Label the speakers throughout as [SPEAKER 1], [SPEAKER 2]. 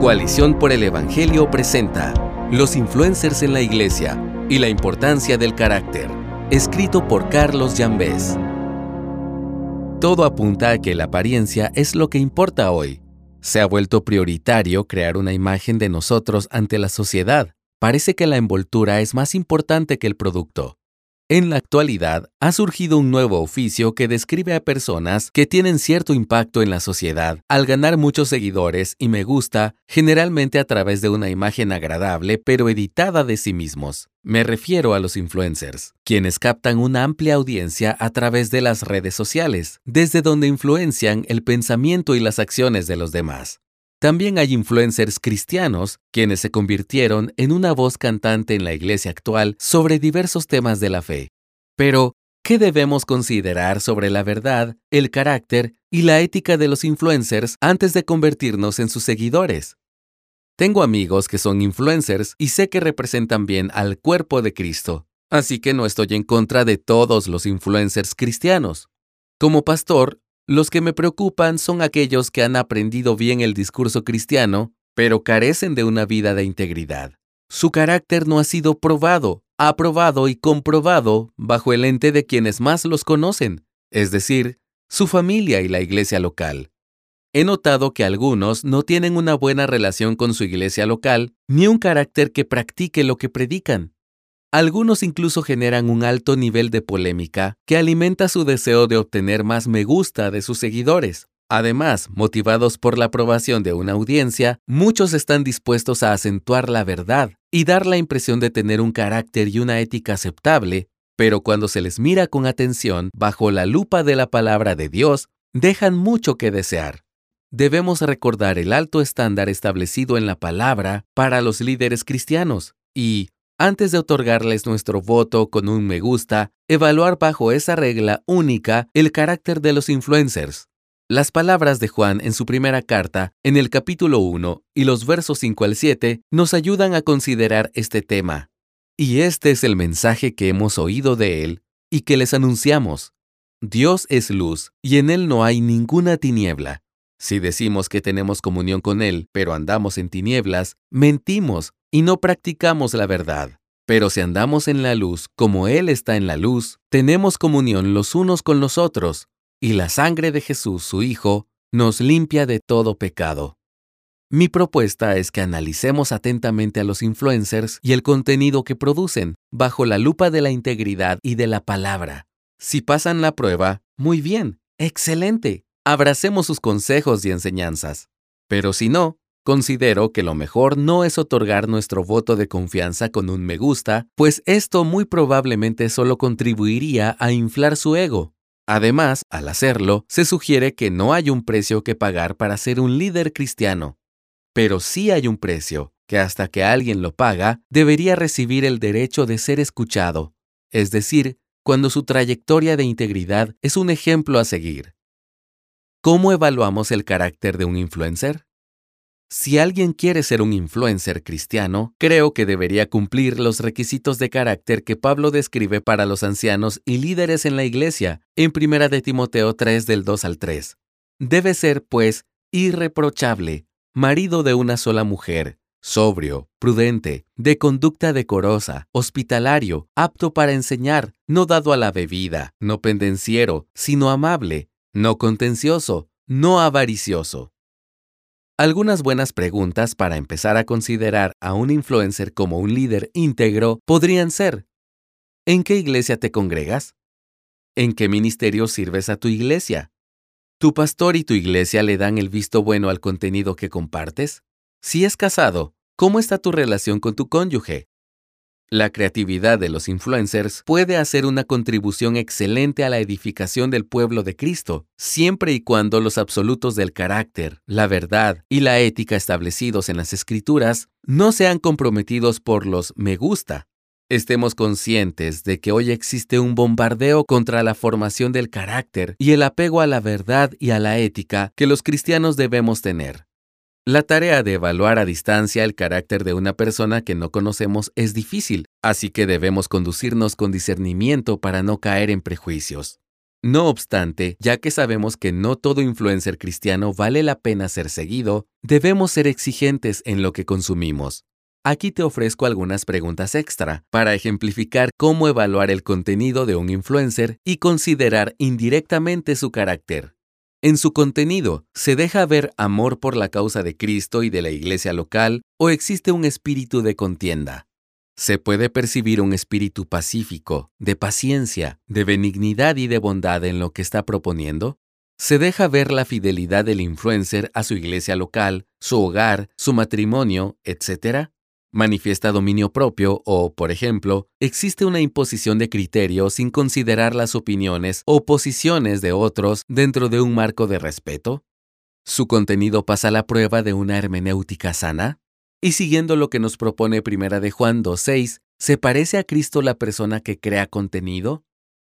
[SPEAKER 1] Coalición por el Evangelio presenta Los influencers en la iglesia y la importancia del carácter, escrito por Carlos Llambés. Todo apunta a que la apariencia es lo que importa hoy. Se ha vuelto prioritario crear una imagen de nosotros ante la sociedad. Parece que la envoltura es más importante que el producto. En la actualidad, ha surgido un nuevo oficio que describe a personas que tienen cierto impacto en la sociedad al ganar muchos seguidores y me gusta, generalmente a través de una imagen agradable pero editada de sí mismos. Me refiero a los influencers, quienes captan una amplia audiencia a través de las redes sociales, desde donde influencian el pensamiento y las acciones de los demás. También hay influencers cristianos, quienes se convirtieron en una voz cantante en la iglesia actual sobre diversos temas de la fe. Pero, ¿qué debemos considerar sobre la verdad, el carácter y la ética de los influencers antes de convertirnos en sus seguidores? Tengo amigos que son influencers y sé que representan bien al cuerpo de Cristo, así que no estoy en contra de todos los influencers cristianos. Como pastor, los que me preocupan son aquellos que han aprendido bien el discurso cristiano, pero carecen de una vida de integridad. Su carácter no ha sido probado, aprobado y comprobado bajo el ente de quienes más los conocen, es decir, su familia y la iglesia local. He notado que algunos no tienen una buena relación con su iglesia local, ni un carácter que practique lo que predican. Algunos incluso generan un alto nivel de polémica que alimenta su deseo de obtener más me gusta de sus seguidores. Además, motivados por la aprobación de una audiencia, muchos están dispuestos a acentuar la verdad y dar la impresión de tener un carácter y una ética aceptable, pero cuando se les mira con atención bajo la lupa de la palabra de Dios, dejan mucho que desear. Debemos recordar el alto estándar establecido en la palabra para los líderes cristianos y, antes de otorgarles nuestro voto con un me gusta, evaluar bajo esa regla única el carácter de los influencers. Las palabras de Juan en su primera carta, en el capítulo 1 y los versos 5 al 7, nos ayudan a considerar este tema. Y este es el mensaje que hemos oído de él y que les anunciamos. Dios es luz y en él no hay ninguna tiniebla. Si decimos que tenemos comunión con Él, pero andamos en tinieblas, mentimos y no practicamos la verdad. Pero si andamos en la luz, como Él está en la luz, tenemos comunión los unos con los otros, y la sangre de Jesús, su Hijo, nos limpia de todo pecado. Mi propuesta es que analicemos atentamente a los influencers y el contenido que producen, bajo la lupa de la integridad y de la palabra. Si pasan la prueba, muy bien, excelente abracemos sus consejos y enseñanzas. Pero si no, considero que lo mejor no es otorgar nuestro voto de confianza con un me gusta, pues esto muy probablemente solo contribuiría a inflar su ego. Además, al hacerlo, se sugiere que no hay un precio que pagar para ser un líder cristiano. Pero sí hay un precio, que hasta que alguien lo paga, debería recibir el derecho de ser escuchado, es decir, cuando su trayectoria de integridad es un ejemplo a seguir. ¿Cómo evaluamos el carácter de un influencer? Si alguien quiere ser un influencer cristiano, creo que debería cumplir los requisitos de carácter que Pablo describe para los ancianos y líderes en la iglesia en 1 de Timoteo 3 del 2 al 3. Debe ser, pues, irreprochable, marido de una sola mujer, sobrio, prudente, de conducta decorosa, hospitalario, apto para enseñar, no dado a la bebida, no pendenciero, sino amable, no contencioso, no avaricioso. Algunas buenas preguntas para empezar a considerar a un influencer como un líder íntegro podrían ser, ¿en qué iglesia te congregas? ¿En qué ministerio sirves a tu iglesia? ¿Tu pastor y tu iglesia le dan el visto bueno al contenido que compartes? Si es casado, ¿cómo está tu relación con tu cónyuge? La creatividad de los influencers puede hacer una contribución excelente a la edificación del pueblo de Cristo, siempre y cuando los absolutos del carácter, la verdad y la ética establecidos en las escrituras no sean comprometidos por los me gusta. Estemos conscientes de que hoy existe un bombardeo contra la formación del carácter y el apego a la verdad y a la ética que los cristianos debemos tener. La tarea de evaluar a distancia el carácter de una persona que no conocemos es difícil, así que debemos conducirnos con discernimiento para no caer en prejuicios. No obstante, ya que sabemos que no todo influencer cristiano vale la pena ser seguido, debemos ser exigentes en lo que consumimos. Aquí te ofrezco algunas preguntas extra para ejemplificar cómo evaluar el contenido de un influencer y considerar indirectamente su carácter. En su contenido, ¿se deja ver amor por la causa de Cristo y de la iglesia local o existe un espíritu de contienda? Se puede percibir un espíritu pacífico, de paciencia, de benignidad y de bondad en lo que está proponiendo. Se deja ver la fidelidad del influencer a su iglesia local, su hogar, su matrimonio, etc. Manifiesta dominio propio o, por ejemplo, existe una imposición de criterio sin considerar las opiniones o posiciones de otros dentro de un marco de respeto. Su contenido pasa la prueba de una hermenéutica sana. Y siguiendo lo que nos propone Primera de Juan 2.6, ¿se parece a Cristo la persona que crea contenido?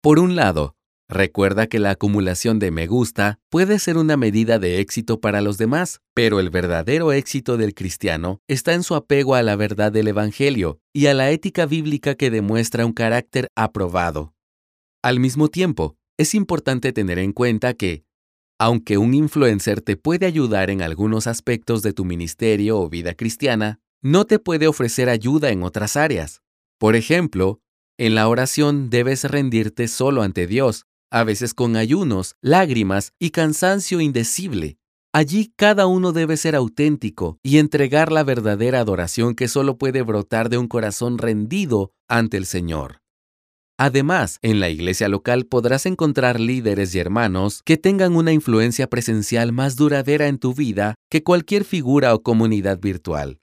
[SPEAKER 1] Por un lado, recuerda que la acumulación de me gusta puede ser una medida de éxito para los demás, pero el verdadero éxito del cristiano está en su apego a la verdad del Evangelio y a la ética bíblica que demuestra un carácter aprobado. Al mismo tiempo, es importante tener en cuenta que, aunque un influencer te puede ayudar en algunos aspectos de tu ministerio o vida cristiana, no te puede ofrecer ayuda en otras áreas. Por ejemplo, en la oración debes rendirte solo ante Dios, a veces con ayunos, lágrimas y cansancio indecible. Allí cada uno debe ser auténtico y entregar la verdadera adoración que solo puede brotar de un corazón rendido ante el Señor. Además, en la iglesia local podrás encontrar líderes y hermanos que tengan una influencia presencial más duradera en tu vida que cualquier figura o comunidad virtual.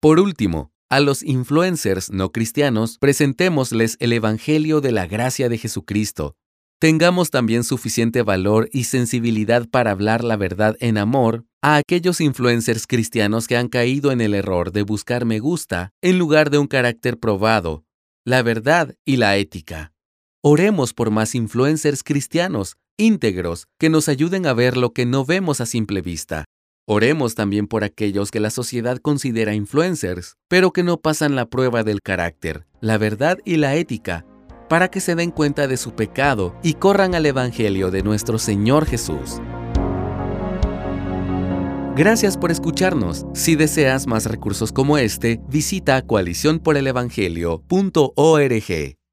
[SPEAKER 1] Por último, a los influencers no cristianos presentémosles el Evangelio de la gracia de Jesucristo. Tengamos también suficiente valor y sensibilidad para hablar la verdad en amor a aquellos influencers cristianos que han caído en el error de buscar me gusta en lugar de un carácter probado la verdad y la ética. Oremos por más influencers cristianos, íntegros, que nos ayuden a ver lo que no vemos a simple vista. Oremos también por aquellos que la sociedad considera influencers, pero que no pasan la prueba del carácter, la verdad y la ética, para que se den cuenta de su pecado y corran al Evangelio de nuestro Señor Jesús. Gracias por escucharnos. Si deseas más recursos como este, visita coaliciónporelevangelio.org.